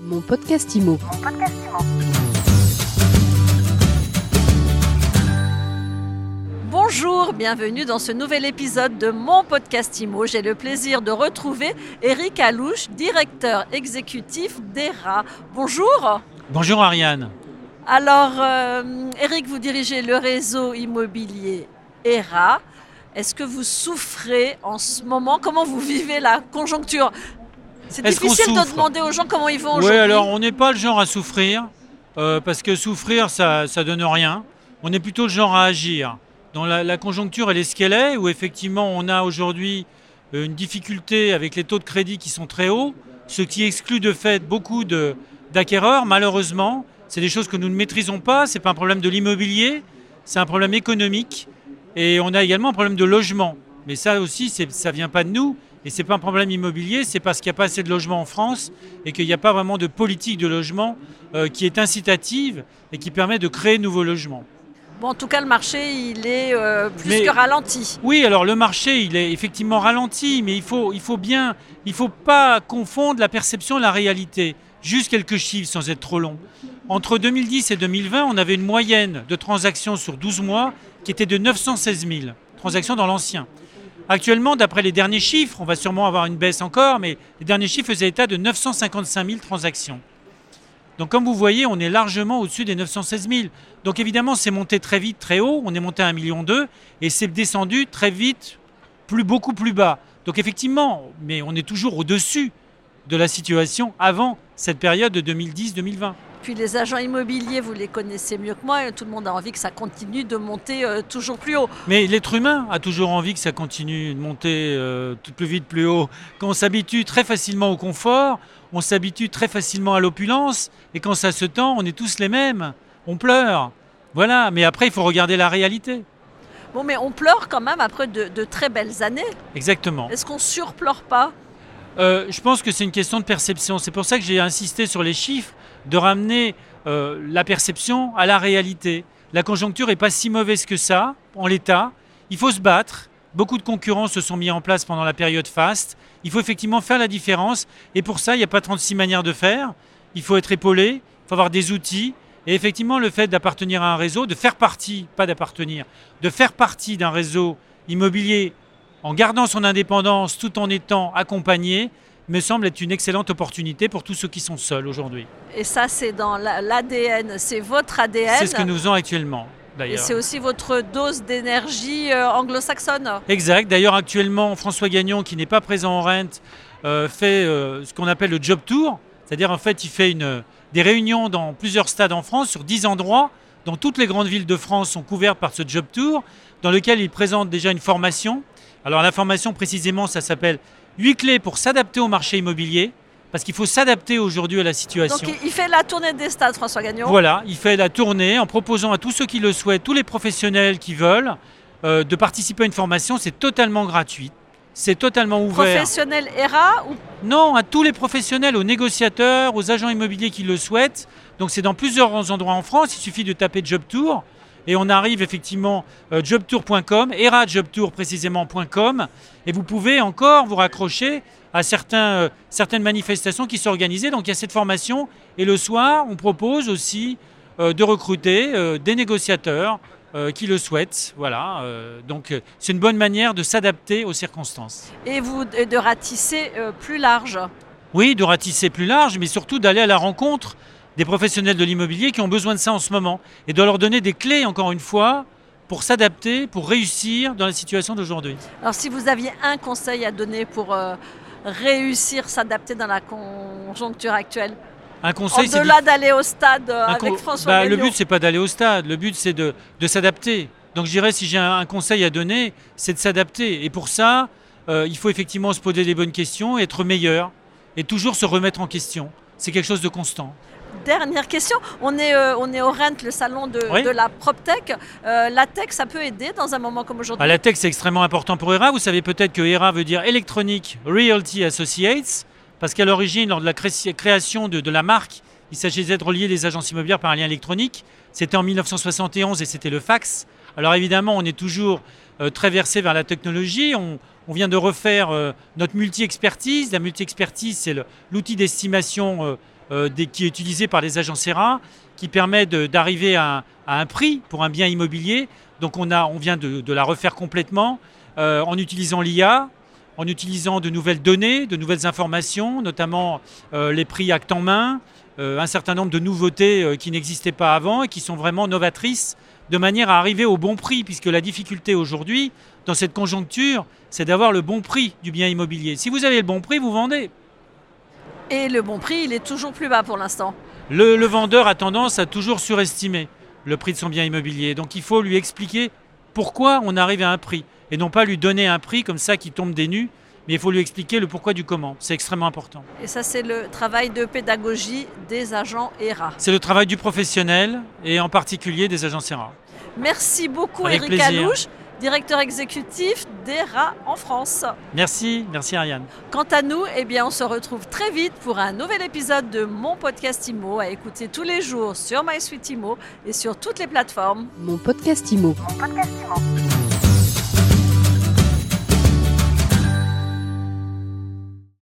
Mon podcast IMO. Bonjour, bienvenue dans ce nouvel épisode de mon podcast IMO. J'ai le plaisir de retrouver Eric Alouche, directeur exécutif d'ERA. Bonjour. Bonjour Ariane. Alors, euh, Eric, vous dirigez le réseau immobilier ERA. Est-ce que vous souffrez en ce moment? Comment vous vivez la conjoncture C'est Est-ce qu'on difficile de demander aux gens comment ils vont Oui, aujourd'hui. alors on n'est pas le genre à souffrir, euh, parce que souffrir, ça ne donne rien. On est plutôt le genre à agir. Dans la, la conjoncture, elle est ce qu'elle est, où effectivement on a aujourd'hui euh, une difficulté avec les taux de crédit qui sont très hauts, ce qui exclut de fait beaucoup de- d'acquéreurs, malheureusement. C'est des choses que nous ne maîtrisons pas, ce n'est pas un problème de l'immobilier, c'est un problème économique. Et on a également un problème de logement. Mais ça aussi, ça ne vient pas de nous. Et ce n'est pas un problème immobilier, c'est parce qu'il n'y a pas assez de logements en France et qu'il n'y a pas vraiment de politique de logement euh, qui est incitative et qui permet de créer de nouveaux logements. Bon, en tout cas, le marché, il est euh, plus Mais- que ralenti. Oui, alors le marché, il est effectivement ralenti, mais il faut, il faut bien, il faut pas confondre la perception et la réalité. Juste quelques chiffres sans être trop long. Entre 2010 et 2020, on avait une moyenne de transactions sur 12 mois qui était de 916 000 transactions dans l'ancien. Actuellement, d'après les derniers chiffres, on va sûrement avoir une baisse encore, mais les derniers chiffres faisaient état de 955 000 transactions. Donc comme vous voyez, on est largement au-dessus des 916 000. Donc évidemment, c'est monté très vite, très haut. On est monté à 1,2 million et c'est descendu très vite, beaucoup plus bas. Donc effectivement, mais on est toujours au-dessus de la situation avant cette période de 2010-2020. Puis les agents immobiliers, vous les connaissez mieux que moi, et tout le monde a envie que ça continue de monter euh, toujours plus haut. Mais l'être humain a toujours envie que ça continue de monter euh, tout plus vite, plus haut. Quand on s'habitue très facilement au confort, on s'habitue très facilement à l'opulence, et quand ça se tend, on est tous les mêmes. On pleure. Voilà, mais après, il faut regarder la réalité. Bon, mais on pleure quand même après de, de très belles années. Exactement. Est-ce qu'on surpleure pas? Euh, je pense que c'est une question de perception. C'est pour ça que j'ai insisté sur les chiffres, de ramener euh, la perception à la réalité. La conjoncture n'est pas si mauvaise que ça, en l'état. Il faut se battre. Beaucoup de concurrents se sont mis en place pendant la période faste. Il faut effectivement faire la différence. Et pour ça, il n'y a pas 36 manières de faire. Il faut être épaulé, il faut avoir des outils. Et effectivement, le fait d'appartenir à un réseau, de faire partie, pas d'appartenir, de faire partie d'un réseau immobilier en gardant son indépendance tout en étant accompagné, me semble être une excellente opportunité pour tous ceux qui sont seuls aujourd'hui. Et ça, c'est dans la- l'ADN, c'est votre ADN. C'est ce que nous faisons actuellement, Et c'est aussi votre dose d'énergie euh, anglo-saxonne. Exact. D'ailleurs, actuellement, François Gagnon, qui n'est pas présent en Rent, euh, fait euh, ce qu'on appelle le job tour. C'est-à-dire, en fait, il fait une, des réunions dans plusieurs stades en France, sur 10 endroits. Dans toutes les grandes villes de France sont couvertes par ce job tour, dans lequel il présente déjà une formation. Alors, la formation, précisément, ça s'appelle 8 clés pour s'adapter au marché immobilier. Parce qu'il faut s'adapter aujourd'hui à la situation. Donc il- fait la tournée des stades, François Gagnon. Voilà, il fait la tournée en proposant à tous ceux qui le souhaitent, tous les professionnels qui veulent, euh, de participer à une formation. C'est totalement gratuit. C'est totalement ouvert. Professionnel ERA ou? Non, à tous les professionnels, aux négociateurs, aux agents immobiliers qui le souhaitent. Donc c'est dans plusieurs endroits en France. Il suffit de taper Job Tour. Et on arrive effectivement euh, jobtour.com, erajobtour précisément.com. Et vous pouvez encore vous raccrocher à certains, euh, certaines manifestations qui sont organisées. Donc il y a cette formation. Et le soir, on propose aussi euh, de recruter euh, des négociateurs qui le souhaitent. Voilà. donc c'est une bonne manière de s'adapter aux circonstances. et vous de ratisser plus large. Oui, de ratisser plus large, mais surtout d'aller à la rencontre des professionnels de l'immobilier qui ont besoin de ça en ce moment et de leur donner des clés, encore une fois, pour s'adapter, pour réussir dans la situation d'aujourd'hui. Alors si vous aviez un conseil à donner pour euh, réussir, s'adapter dans la conjoncture actuelle, Un conseil, c'est au-delà d'aller au stade euh, avec François bah, Le but, c'est pas d'aller au stade. Le but, c'est de, de s'adapter. Donc, je dirais, si j'ai un, un conseil à donner, c'est de s'adapter. Et pour ça, euh, il faut effectivement se poser des bonnes questions, être meilleur et toujours se remettre en question. C'est quelque chose de constant. Dernière question, on est, euh, on est au Rent, le salon de, Oui. de la PropTech. Euh, la tech, ça peut aider dans un moment comme aujourd'hui Ah, la tech, c'est extrêmement important pour ERA. Vous savez peut-être que ERA veut dire Electronic Realty Associates, parce qu'à l'origine, lors de la cré- création de, de la marque, il s'agissait de relier les agences immobilières par un lien électronique. C'était en 1971 et c'était le fax. Alors évidemment, on est toujours euh, très versé vers la technologie. On, on vient de refaire euh, notre multi-expertise. La multi-expertise, c'est l'outil d'estimation euh, euh, qui est utilisé par les agences ERA, qui permet d'arriver à, un prix pour un bien immobilier. Donc on, vient de, la refaire complètement en utilisant l'IA, en utilisant de nouvelles données, de nouvelles informations, notamment les prix acte en main, un certain nombre de nouveautés qui n'existaient pas avant et qui sont vraiment novatrices de manière à arriver au bon prix, puisque la difficulté aujourd'hui, dans cette conjoncture, c'est d'avoir le bon prix du bien immobilier. Si vous avez le bon prix, vous vendez. Et le bon prix, il est toujours plus bas pour l'instant. Le, vendeur a tendance à toujours surestimer le prix de son bien immobilier. Donc il faut lui expliquer pourquoi on arrive à un prix. Et non pas lui donner un prix comme ça qui tombe des nues, mais il faut lui expliquer le pourquoi du comment. C'est extrêmement important. Et ça, c'est le travail de pédagogie des agents ERA. C'est le travail du professionnel et en particulier des agents ERA. Merci beaucoup, Eric Alouche directeur exécutif d'ERA en France. Merci, merci Ariane. Quant à nous, eh bien, on se retrouve très vite pour un nouvel épisode de mon podcast IMO à écouter tous les jours sur MySuite IMO et sur toutes les plateformes. Mon podcast IMO. Mon podcast IMO.